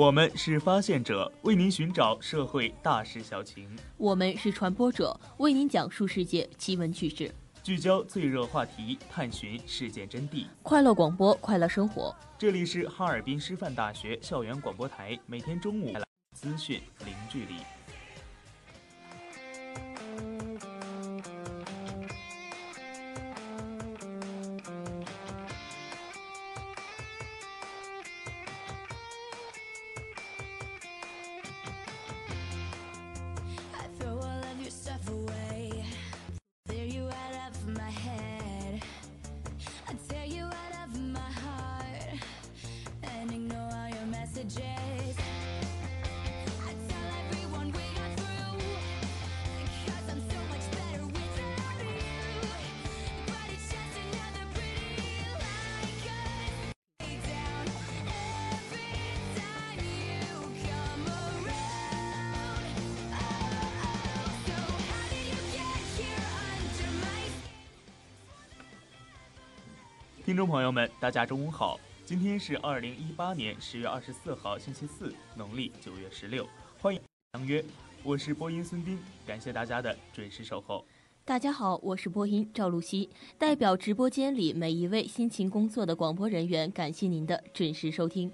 我们是发现者，为您寻找社会大事小情；我们是传播者，为您讲述世界奇闻趣事，聚焦最热话题，探寻事件真谛。快乐广播，快乐生活。这里是哈尔滨师范大学校园广播台，每天中午资讯零距离。听众朋友们，大家中午好！今天是二零一八年十月二十四号，星期四，农历九月十六。欢迎相约，我是播音孙斌，感谢大家的准时守候。大家好，我是播音赵露西，代表直播间里每一位辛勤工作的广播人员，感谢您的准时收听。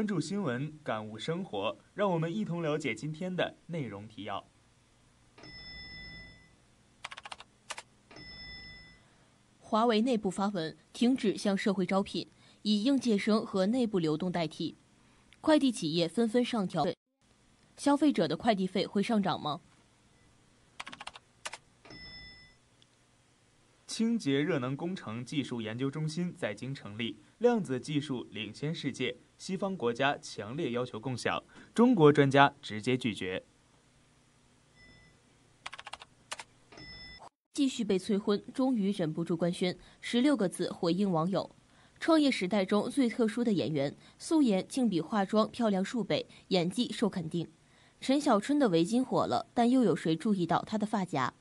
关注新闻，感悟生活，让我们一同了解今天的内容提要。华为内部发文，停止向社会招聘，以应届生和内部流动代替。快递企业纷纷上调，消费者的快递费会上涨吗？清洁热能工程技术研究中心在京成立，量子技术领先世界，西方国家强烈要求共享，中国专家直接拒绝。继续被催婚，终于忍不住官宣十六个字回应网友：创业时代中最特殊的演员，素颜竟比化妆漂亮数倍，演技受肯定。陈小春的围巾火了，但又有谁注意到她的发夹？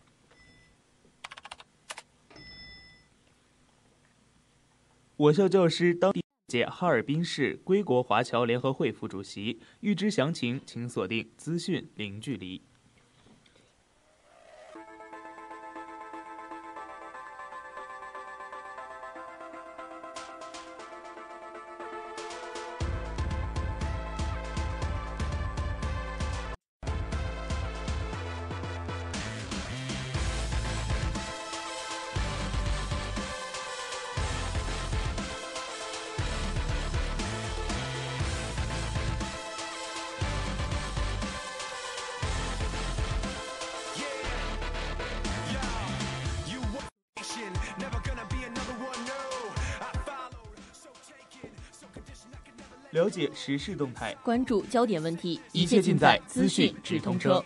我校教师当届哈尔滨市归国华侨联合会副主席。预知详情，请锁定资讯零距离。了解时事动态，关注焦点问题，一切尽在资讯直通车。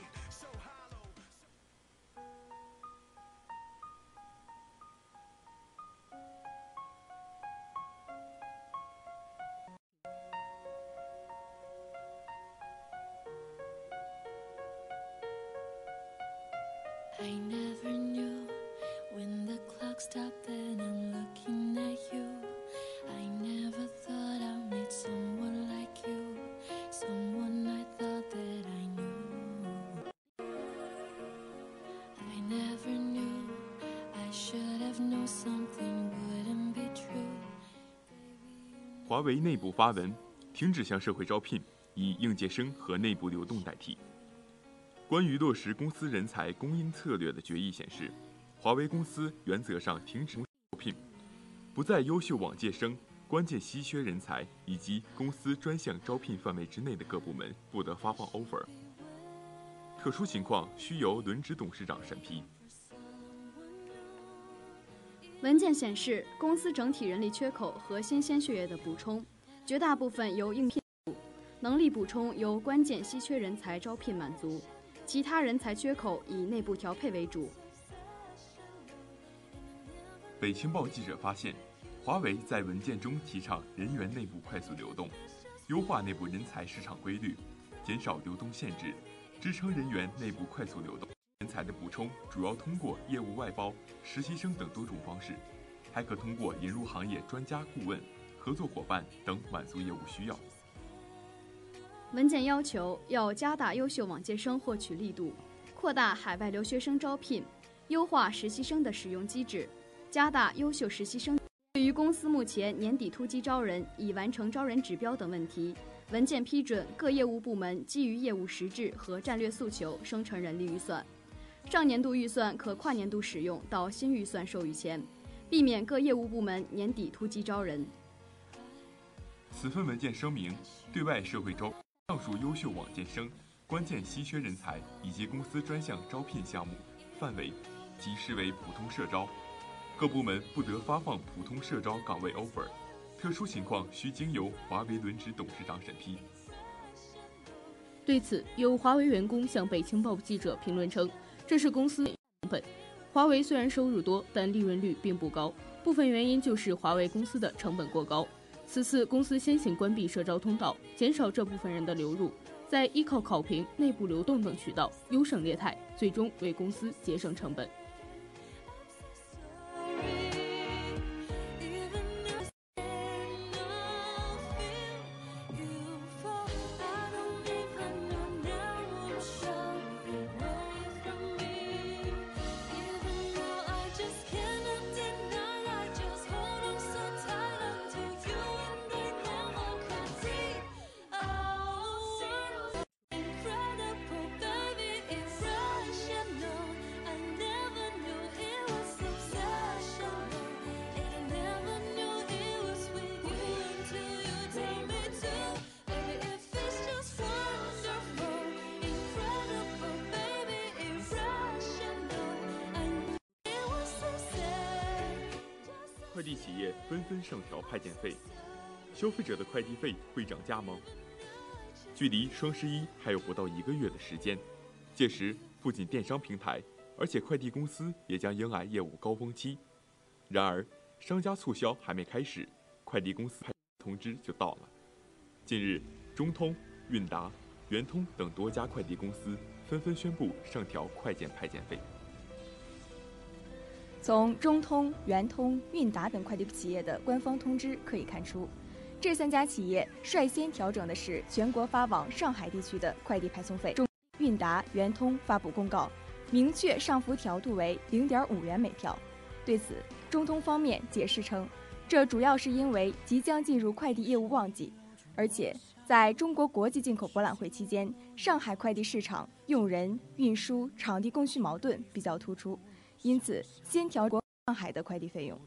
内部发文，停止向社会招聘，以应届生和内部流动代替。关于落实公司人才供应策略的决议显示，华为公司原则上停止招聘，不在优秀往届生、关键稀缺人才以及公司专项招聘范围之内的各部门不得发放 offer。特殊情况需由轮值董事长审批。文件显示，公司整体人力缺口和新鲜血液的补充，绝大部分由应聘能力补充由关键稀缺人才招聘满足，其他人才缺口以内部调配为主。北青报记者发现，华为在文件中提倡人员内部快速流动，优化内部人才市场规律，减少流动限制，支撑人员内部快速流动。人才的补充主要通过业务外包、实习生等多种方式，还可通过引入行业专家顾问、合作伙伴等满足业务需要。文件要求要加大优秀往届生获取力度，扩大海外留学生招聘，优化实习生的使用机制，加大优秀实习生。对于公司目前年底突击招人、已完成招人指标等问题，文件批准各业务部门基于业务实质和战略诉求生成人力预算。上年度预算可跨年度使用到新预算授予前，避免各业务部门年底突击招人。此份文件声明，对外社会招上述优秀往届生、关键稀缺人才以及公司专项招聘项目范围，即视为普通社招，各部门不得发放普通社招岗位 offer，特殊情况需经由华为轮值董事长审批。对此，有华为员工向北青报记者评论称。这是公司成本。华为虽然收入多，但利润率并不高，部分原因就是华为公司的成本过高。此次公司先行关闭社招通道，减少这部分人的流入，再依靠考评、内部流动等渠道优胜劣汰，最终为公司节省成本。企业纷纷上调派件费，消费者的快递费会涨价吗？距离双十一还有不到一个月的时间，届时不仅电商平台，而且快递公司也将迎来业务高峰期。然而，商家促销还没开始，快递公司通知就到了。近日，中通、韵达、圆通等多家快递公司纷纷宣布上调快件派件费。从中通、圆通、韵达等快递企业的官方通知可以看出，这三家企业率先调整的是全国发往上海地区的快递派送费。中韵达、圆通发布公告，明确上浮调度为零点五元每票。对此，中通方面解释称，这主要是因为即将进入快递业务旺季，而且在中国国际进口博览会期间，上海快递市场用人、运输、场地供需矛盾比较突出。因此，先调国上海的快递费用。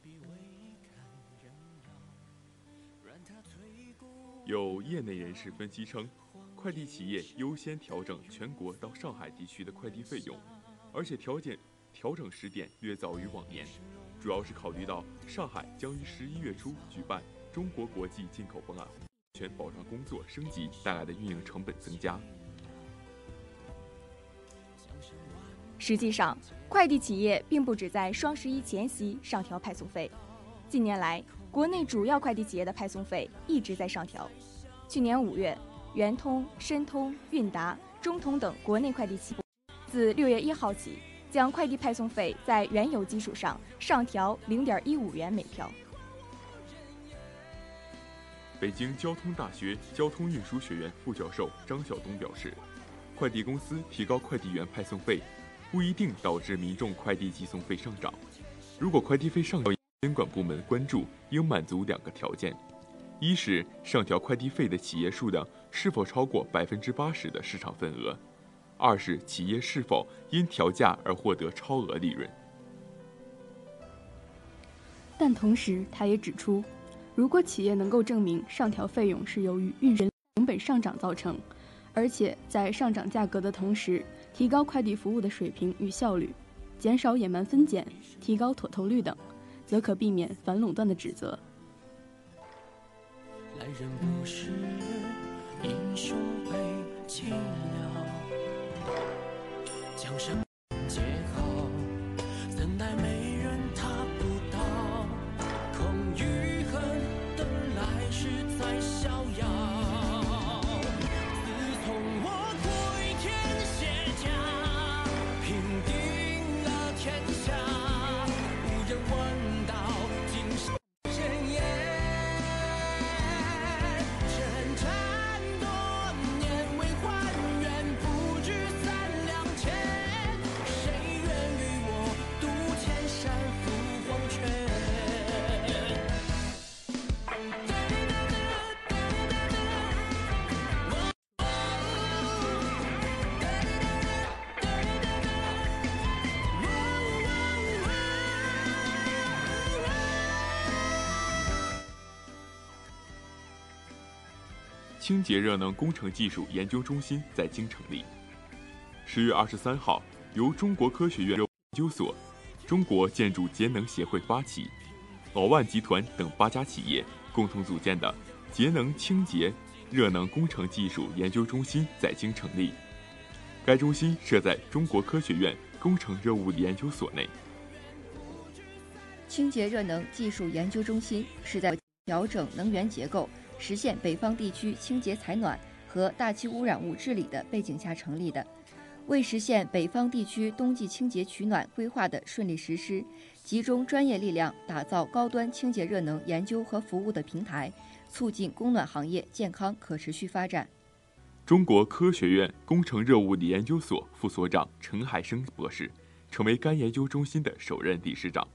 有业内人士分析称，快递企业优先调整全国到上海地区的快递费用，而且调减调整时点略早于往年，主要是考虑到上海将于十一月初举办中国国际进口博览会，全保障工作升级带来的运营成本增加。实际上，快递企业并不只在双十一前夕上调派送费。近年来，国内主要快递企业的派送费一直在上调。去年五月，圆通、申通、韵达、中通等国内快递企业自六月一号起，将快递派送费在原有基础上上调零点一五元每票。北京交通大学交通运输学院副教授张晓东表示，快递公司提高快递员派送费。不一定导致民众快递寄送费上涨。如果快递费上调，监管部门关注应满足两个条件：一是上调快递费的企业数量是否超过百分之八十的市场份额；二是企业是否因调价而获得超额利润。但同时，他也指出，如果企业能够证明上调费用是由于运人成本上涨造成，而且在上涨价格的同时，提高快递服务的水平与效率，减少野蛮分拣，提高妥投率等，则可避免反垄断的指责。来人不是英雄被弃了，江山清洁热能工程技术研究中心在京成立。十月二十三号，由中国科学院研究所、中国建筑节能协会发起，老万集团等八家企业共同组建的节能清洁热能工程技术研究中心在京成立。该中心设在中国科学院工程热物理研究所内。清洁热能技术研究中心是在调整能源结构。实现北方地区清洁采暖和大气污染物治理的背景下成立的，为实现北方地区冬季清洁取暖规划的顺利实施，集中专业力量打造高端清洁热能研究和服务的平台，促进供暖行业健康可持续发展。中国科学院工程热物理研究所副所长陈海生博士成为该研究中心的首任理事长。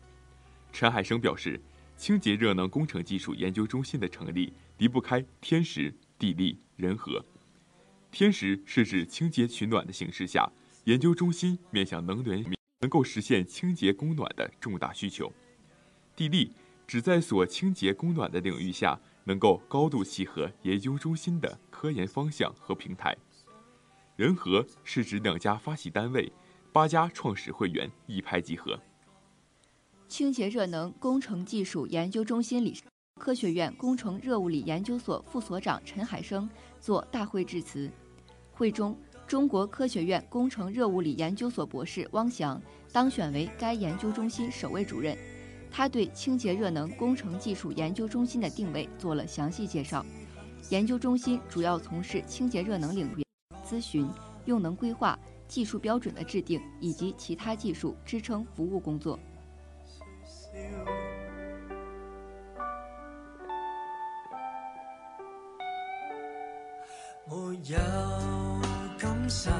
陈海生表示。清洁热能工程技术研究中心的成立离不开天时、地利、人和。天时是指清洁取暖的形式下，研究中心面向能源能够实现清洁供暖的重大需求；地利指在所清洁供暖的领域下，能够高度契合研究中心的科研方向和平台；人和是指两家发起单位、八家创始会员一拍即合。清洁热能工程技术研究中心理事科学院工程热物理研究所副所长陈海生作大会致辞。会中，中国科学院工程热物理研究所博士汪翔当选为该研究中心首位主任。他对清洁热能工程技术研究中心的定位做了详细介绍。研究中心主要从事清洁热能领域咨询、用能规划、技术标准的制定以及其他技术支撑服务工作。没有感受，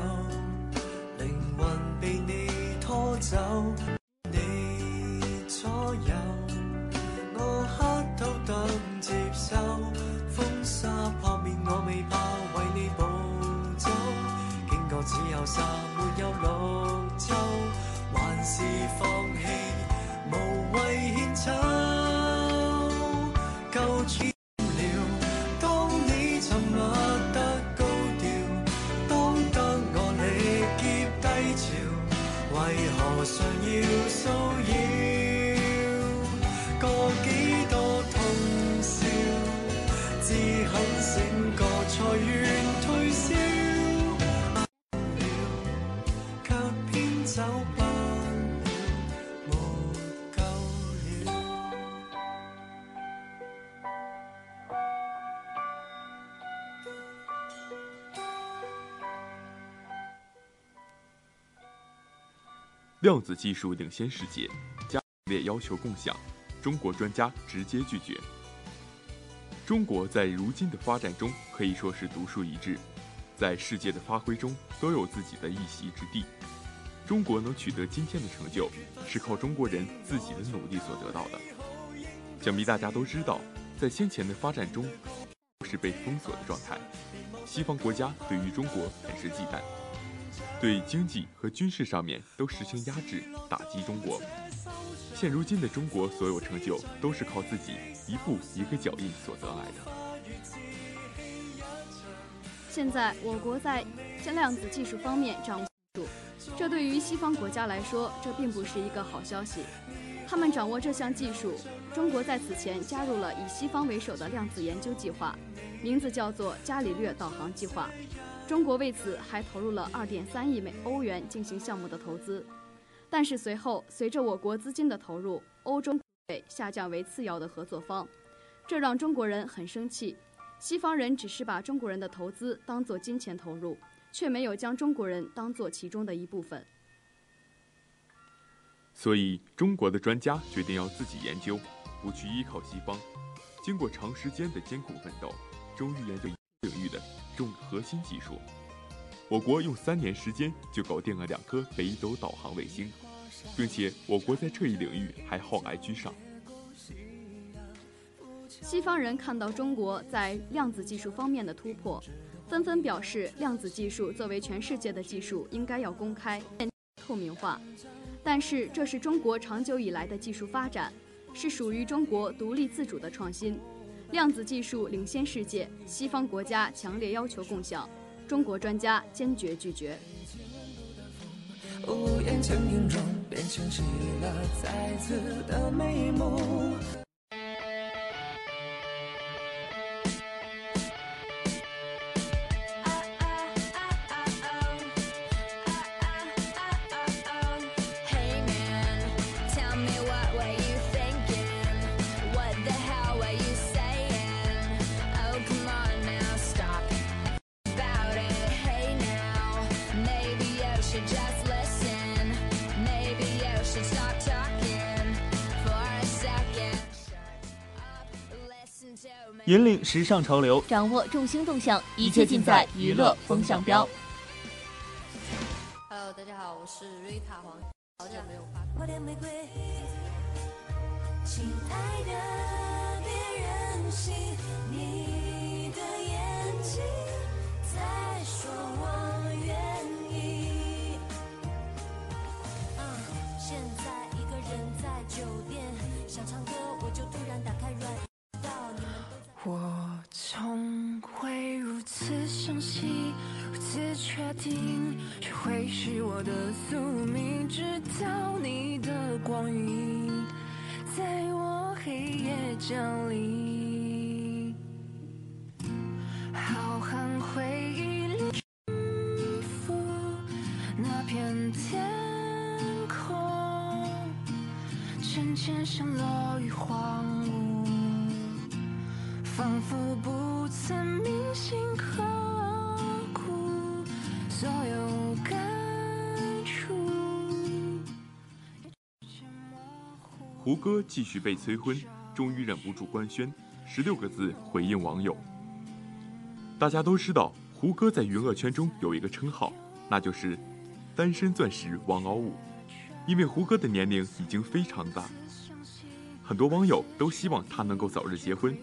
量子技术领先世界，加列要求共享，中国专家直接拒绝。中国在如今的发展中可以说是独树一帜，在世界的发挥中都有自己的一席之地。中国能取得今天的成就，是靠中国人自己的努力所得到的。想必大家都知道，在先前的发展中，是被封锁的状态，西方国家对于中国很是忌惮。对经济和军事上面都实行压制，打击中国。现如今的中国所有成就都是靠自己一步一个脚印所得来的。现在我国在量子技术方面掌握，这对于西方国家来说，这并不是一个好消息。他们掌握这项技术，中国在此前加入了以西方为首的量子研究计划，名字叫做伽利略导航计划。中国为此还投入了二点三亿美欧元进行项目的投资，但是随后随着我国资金的投入，欧洲下降为次要的合作方，这让中国人很生气。西方人只是把中国人的投资当作金钱投入，却没有将中国人当作其中的一部分。所以，中国的专家决定要自己研究，不去依靠西方。经过长时间的艰苦奋斗，终于研究领域的。重核心技术，我国用三年时间就搞定了两颗北斗导航卫星，并且我国在这一领域还后来居上。西方人看到中国在量子技术方面的突破，纷纷表示，量子技术作为全世界的技术，应该要公开、透明化。但是，这是中国长久以来的技术发展，是属于中国独立自主的创新。量子技术领先世界，西方国家强烈要求共享，中国专家坚决拒绝。引领时尚潮流，掌握众星动向，一切尽在娱乐风向标。Hello，大家好，我是瑞塔黄，好久没有发。花店玫瑰，亲爱的，别任性，你的眼睛在说我愿意。嗯，现在一个人在酒店，想唱歌我就突然打开软。我从会如此相信，如此确定，谁会是我的宿命。直到你的光晕在我黑夜降临，浩瀚回忆里重复那片天空，渐渐像落于荒，仿佛不曾铭心刻骨所有感触。胡歌继续被催婚，终于忍不住官宣，十六个字回应网友。大家都知道，胡歌在娱乐圈中有一个称号，那就是“单身钻石王媪武”。因为胡歌的年龄已经非常大，很多网友都希望他能够早日结婚，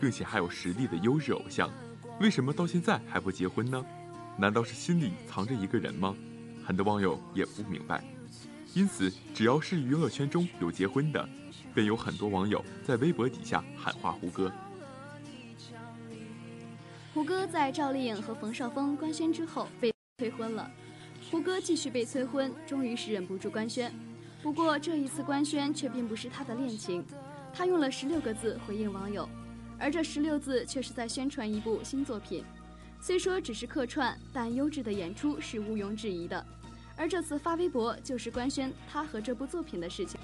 并且还有实力的优质偶像，为什么到现在还不结婚呢？难道是心里藏着一个人吗？很多网友也不明白。因此，只要是娱乐圈中有结婚的，便有很多网友在微博底下喊话胡歌。胡歌在赵丽颖和冯绍峰官宣之后被催婚了，胡歌继续被催婚，终于是忍不住官宣。不过这一次官宣却并不是他的恋情，他用了十六个字回应网友，而这十六字却是在宣传一部新作品。虽说只是客串，但优质的演出是毋庸置疑的。而这次发微博就是官宣他和这部作品的事情。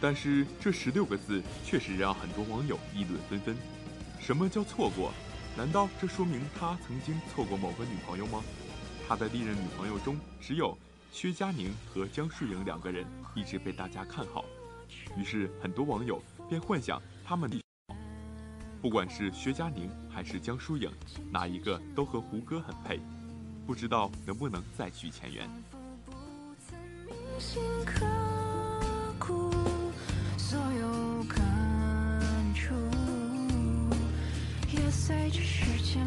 但是这十六个字确实让很多网友议论纷纷。什么叫错过？难道这说明他曾经错过某个女朋友吗？他的历任女朋友中，只有薛佳凝和江疏影两个人一直被大家看好，于是很多网友便幻想他们的。不管是薛佳凝还是江疏影，哪一个都和胡歌很配，不知道能不能再续前缘。所有感触，也随着时间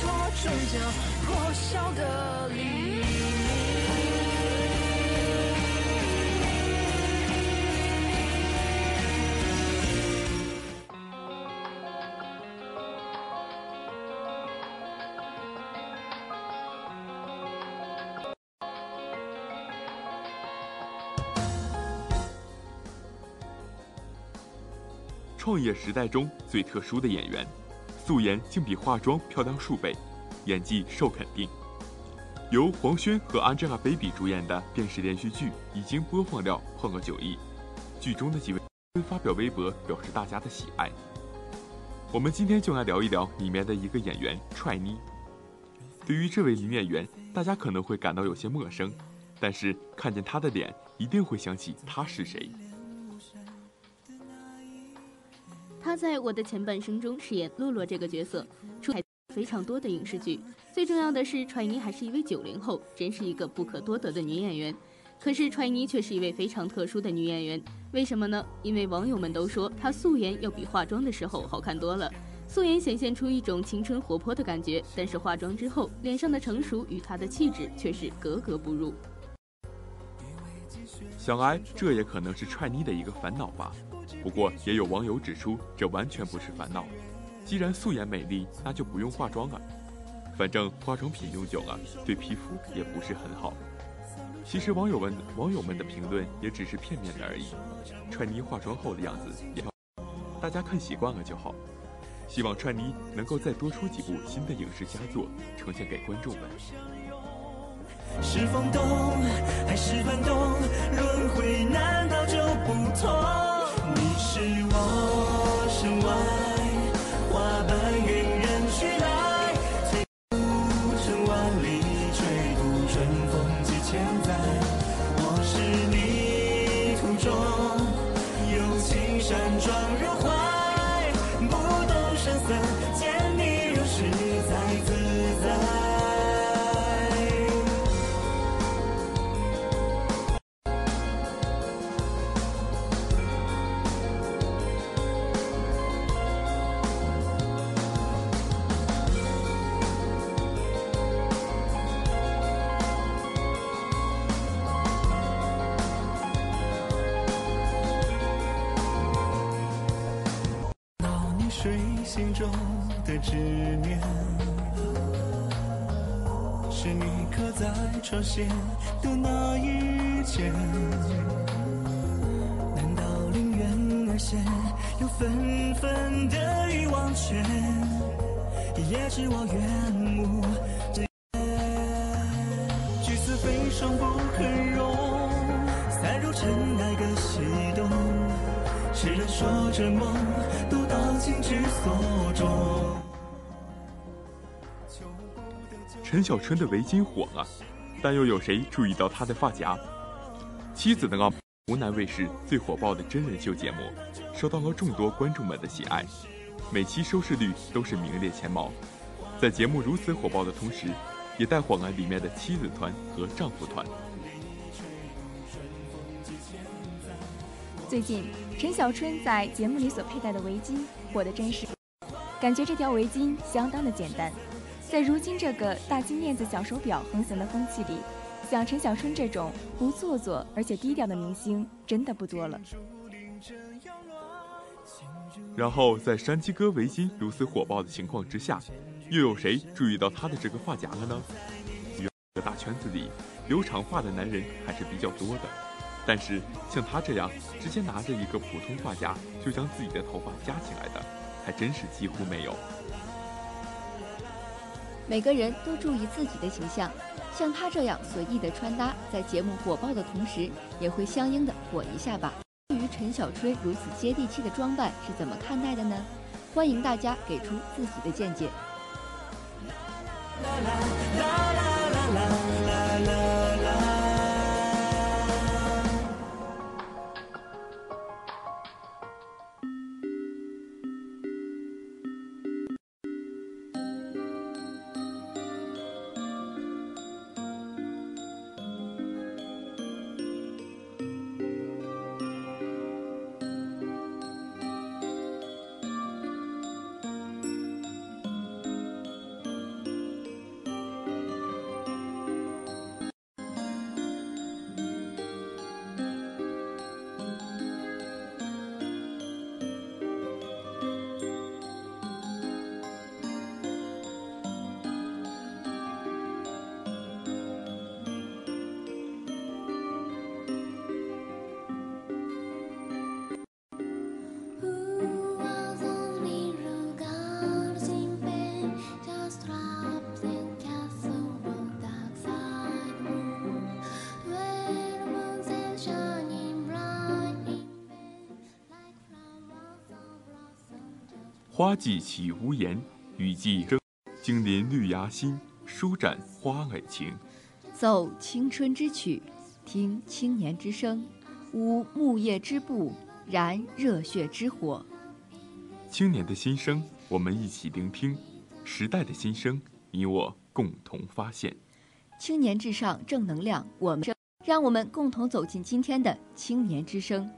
脱终将破晓的黎明。创业时代中最特殊的演员，素颜竟比化妆漂亮数倍，演技受肯定。由黄轩和 Angelababy 主演的电视连续剧已经播放量破了九亿，剧中的几位发表微博表示大家的喜爱。我们今天就来聊一聊里面的一个演员踹妮。对于这位女演员，大家可能会感到有些陌生，但是看见她的脸，一定会想起她是谁。在我的前半生中饰演洛洛这个角色，出彩非常多的影视剧。最重要的是，踹妮还是一位九零后，真是一个不可多得的女演员。可是踹妮却是一位非常特殊的女演员，为什么呢？因为网友们都说她素颜要比化妆的时候好看多了。素颜显现出一种青春活泼的感觉，但是化妆之后，脸上的成熟与她的气质却是格格不入。想来这也可能是踹妮的一个烦恼吧。不过也有网友指出，这完全不是烦恼。既然素颜美丽，那就不用化妆啊。反正化妆品用久了，对皮肤也不是很好。其实网友们网友们的评论也只是片面的而已。川妮化妆后的样子也，大家看习惯了就好。希望川妮能够再多出几部新的影视佳作，呈现给观众们。是风动还是幡动？轮回难道就不同？是我身外花瓣，云人去来，随路程万里，吹渡春风几千载。尘埃各西东。世人说着梦都到尽之所终。陈小春的围巾火了，但又有谁注意到他的发夹？妻子的浪，湖南卫视最火爆的真人秀节目，受到了众多观众们的喜爱，每期收视率都是名列前茅。在节目如此火爆的同时，也带火了里面的妻子团和丈夫团。最近，陈小春在节目里所佩戴的围巾火得真是，感觉这条围巾相当的简单。在如今这个大金链子小手表横行的风气里，像陈小春这种不做作而且低调的明星真的不多了。然后，在山鸡哥围巾如此火爆的情况之下，又有谁注意到他的这个发夹了呢？这个大圈子里，留长发的男人还是比较多的。但是像他这样直接拿着一个普通发夹就将自己的头发夹起来的，还真是几乎没有。每个人都注意自己的形象，像他这样随意的穿搭，在节目火爆的同时，也会相应的火一下吧。对于陈小春如此接地气的装扮是怎么看待的呢？欢迎大家给出自己的见解。花季起无言，雨季争，经临绿芽心，舒展花蕊情。奏青春之曲，听青年之声，舞木叶之步，燃热血之火。青年的心声，我们一起聆听；时代的心声，你我共同发现。青年至上，正能量，我们让我们共同走进今天的青年之声。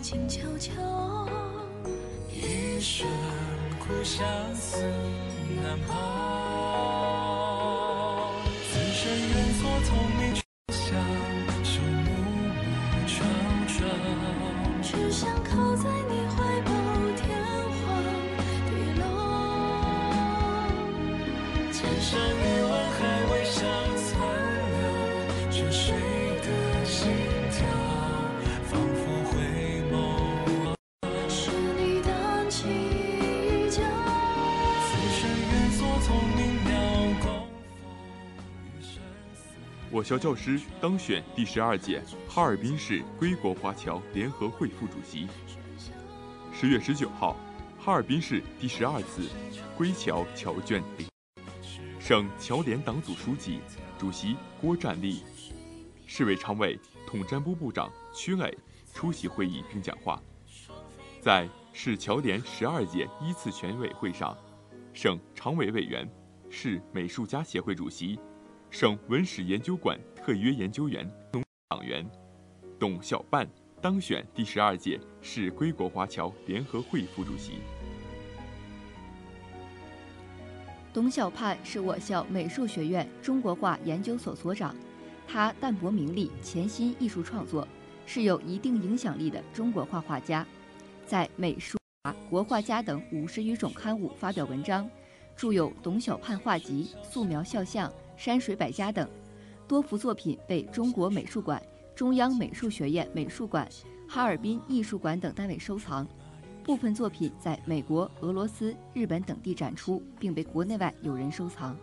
静悄悄。一生苦相思难抛。此生愿做同名火校教师当选第十二届哈尔滨市归国华侨联合会副主席。十月十九号，哈尔滨市第十二次归侨侨眷省侨联党组书记、主席郭占利，市委常委、统战部部长曲磊出席会议并讲话。在市侨联十二届一次全委会上，省常委委员、市美术家协会主席、省文史研究馆特约研究员、党员董小半当选第十二届市归国华侨联合会副主席。董小盼是我校美术学院中国画研究所所长，他淡泊名利，潜心艺术创作，是有一定影响力的中国画画家，在《美术》《国画家》等五十余种刊物发表文章，著有《董小盼画集》《素描肖像》《山水百家》等，多幅作品被中国美术馆、中央美术学院美术馆、哈尔滨艺术馆等单位收藏。部分作品在美国、俄罗斯、日本等地展出，并被国内外友人收藏。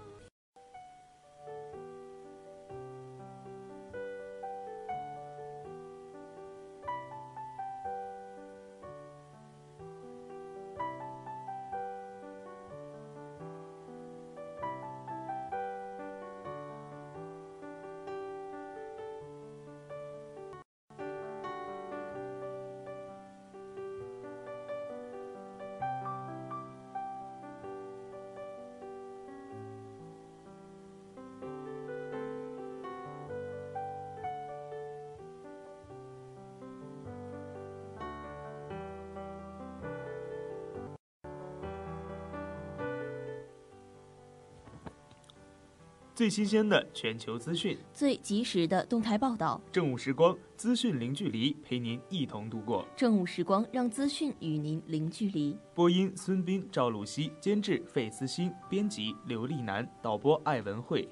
最新鲜的全球资讯，最及时的动态报道。正午时光，资讯零距离，陪您一同度过。正午时光，让资讯与您零距离。播音：孙斌、赵露西，监制：费思欣，编辑：刘丽楠，导播：艾文慧，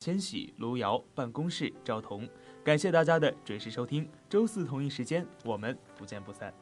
千玺、卢瑶，办公室：赵彤。感谢大家的准时收听，周四同一时间，我们不见不散。